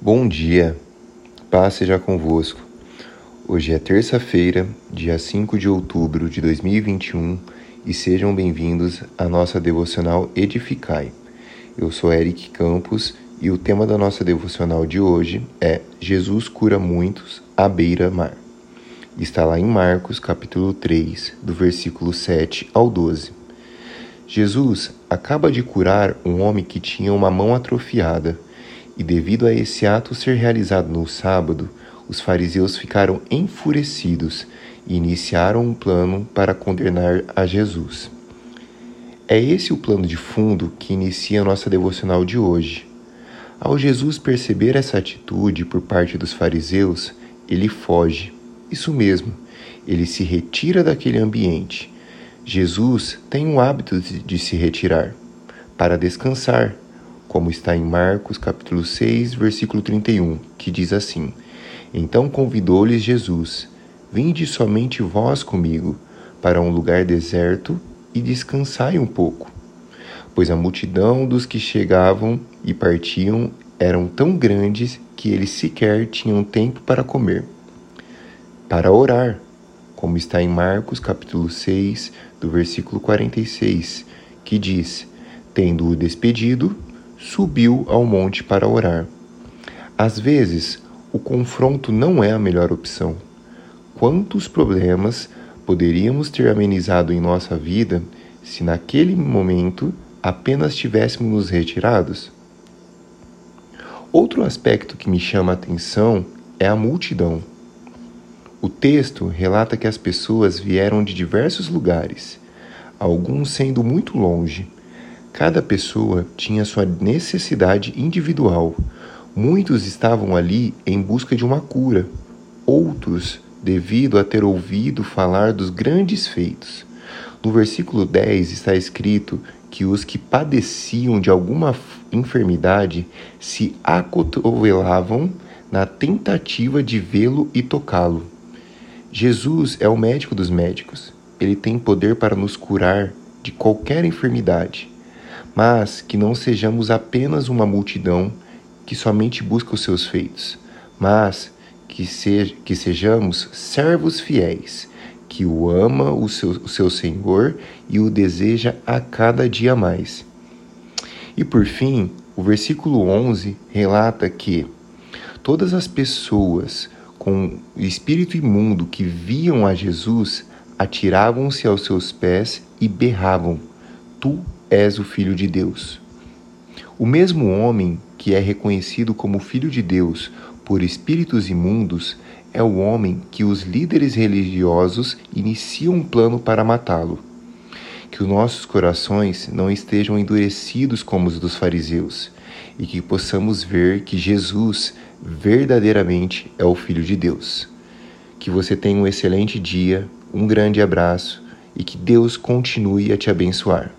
Bom dia, paz seja convosco. Hoje é terça-feira, dia 5 de outubro de 2021 e sejam bem-vindos à nossa devocional Edificai. Eu sou Eric Campos e o tema da nossa devocional de hoje é Jesus cura muitos à beira-mar. Está lá em Marcos, capítulo 3, do versículo 7 ao 12. Jesus acaba de curar um homem que tinha uma mão atrofiada e devido a esse ato ser realizado no sábado, os fariseus ficaram enfurecidos e iniciaram um plano para condenar a Jesus. É esse o plano de fundo que inicia nossa devocional de hoje. Ao Jesus perceber essa atitude por parte dos fariseus, ele foge. Isso mesmo, ele se retira daquele ambiente. Jesus tem o hábito de se retirar para descansar, como está em Marcos capítulo 6, versículo 31, que diz assim: Então convidou-lhes Jesus: Vinde somente vós comigo para um lugar deserto e descansai um pouco. Pois a multidão dos que chegavam e partiam eram tão grandes que eles sequer tinham tempo para comer. Para orar, como está em Marcos capítulo 6, do versículo 46, que diz: Tendo-o despedido, subiu ao monte para orar. Às vezes, o confronto não é a melhor opção. Quantos problemas poderíamos ter amenizado em nossa vida se naquele momento apenas tivéssemos nos retirados? Outro aspecto que me chama a atenção é a multidão. O texto relata que as pessoas vieram de diversos lugares, alguns sendo muito longe Cada pessoa tinha sua necessidade individual. Muitos estavam ali em busca de uma cura, outros devido a ter ouvido falar dos grandes feitos. No versículo 10 está escrito que os que padeciam de alguma enfermidade se acotovelavam na tentativa de vê-lo e tocá-lo. Jesus é o médico dos médicos. Ele tem poder para nos curar de qualquer enfermidade mas que não sejamos apenas uma multidão que somente busca os seus feitos, mas que, se, que sejamos servos fiéis, que o ama o seu, o seu Senhor e o deseja a cada dia mais. E por fim, o versículo 11 relata que todas as pessoas com espírito imundo que viam a Jesus atiravam-se aos seus pés e berravam: Tu és o Filho de Deus. O mesmo homem que é reconhecido como Filho de Deus por espíritos imundos é o homem que os líderes religiosos iniciam um plano para matá-lo. Que os nossos corações não estejam endurecidos como os dos fariseus e que possamos ver que Jesus verdadeiramente é o Filho de Deus. Que você tenha um excelente dia, um grande abraço e que Deus continue a te abençoar.